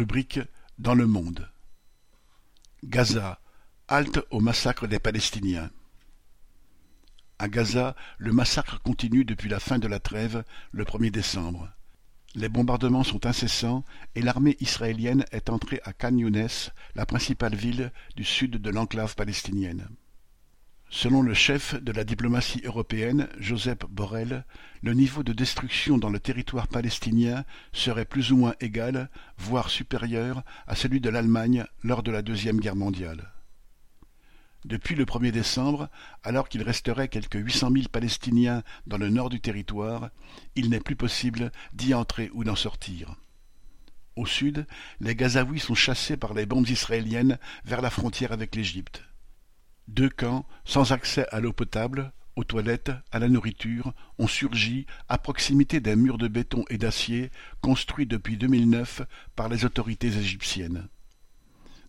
Rubrique Dans le monde. Gaza, halte au massacre des Palestiniens. À Gaza, le massacre continue depuis la fin de la trêve, le 1er décembre. Les bombardements sont incessants et l'armée israélienne est entrée à Khan Younes, la principale ville du sud de l'enclave palestinienne. Selon le chef de la diplomatie européenne, Joseph Borrell, le niveau de destruction dans le territoire palestinien serait plus ou moins égal, voire supérieur, à celui de l'Allemagne lors de la Deuxième Guerre mondiale. Depuis le 1er décembre, alors qu'il resterait quelques 800 000 Palestiniens dans le nord du territoire, il n'est plus possible d'y entrer ou d'en sortir. Au sud, les Gazaouis sont chassés par les bombes israéliennes vers la frontière avec l'Égypte. Deux camps, sans accès à l'eau potable, aux toilettes, à la nourriture, ont surgi à proximité d'un mur de béton et d'acier construit depuis 2009 par les autorités égyptiennes.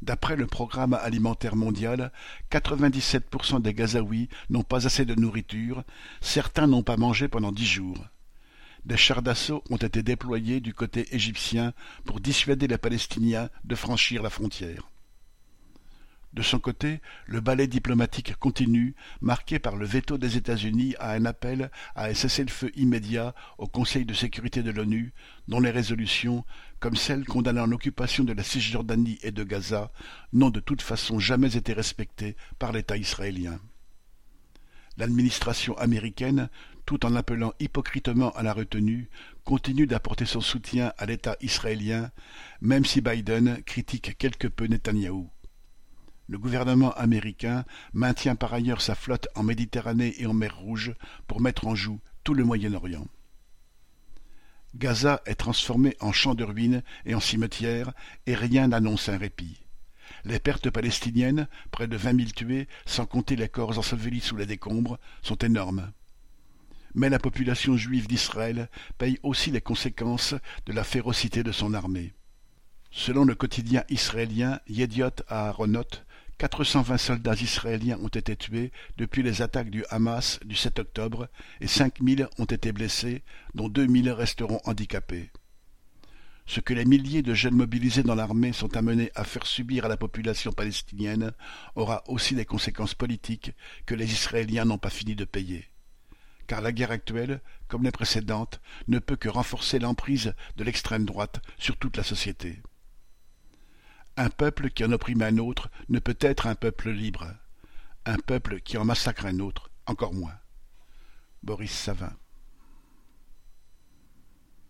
D'après le Programme alimentaire mondial, 97% des Gazaouis n'ont pas assez de nourriture, certains n'ont pas mangé pendant dix jours. Des chars d'assaut ont été déployés du côté égyptien pour dissuader les Palestiniens de franchir la frontière. De son côté, le ballet diplomatique continue, marqué par le veto des États-Unis à un appel à un cessez-le-feu immédiat au Conseil de sécurité de l'ONU, dont les résolutions, comme celle condamnant l'occupation de la Cisjordanie et de Gaza, n'ont de toute façon jamais été respectées par l'État israélien. L'administration américaine, tout en appelant hypocritement à la retenue, continue d'apporter son soutien à l'État israélien, même si Biden critique quelque peu Netanyahou. Le gouvernement américain maintient par ailleurs sa flotte en Méditerranée et en mer Rouge pour mettre en joue tout le Moyen-Orient. Gaza est transformé en champ de ruines et en cimetière, et rien n'annonce un répit. Les pertes palestiniennes, près de vingt mille tués, sans compter les corps ensevelis sous les décombres, sont énormes. Mais la population juive d'Israël paye aussi les conséquences de la férocité de son armée. Selon le quotidien israélien Yediot Aharonot, Quatre cent vingt soldats israéliens ont été tués depuis les attaques du Hamas du 7 octobre et cinq mille ont été blessés, dont deux mille resteront handicapés. Ce que les milliers de jeunes mobilisés dans l'armée sont amenés à faire subir à la population palestinienne aura aussi des conséquences politiques que les Israéliens n'ont pas fini de payer. Car la guerre actuelle, comme les précédentes, ne peut que renforcer l'emprise de l'extrême droite sur toute la société. Un peuple qui en opprime un autre ne peut être un peuple libre. Un peuple qui en massacre un autre, encore moins. Boris Savin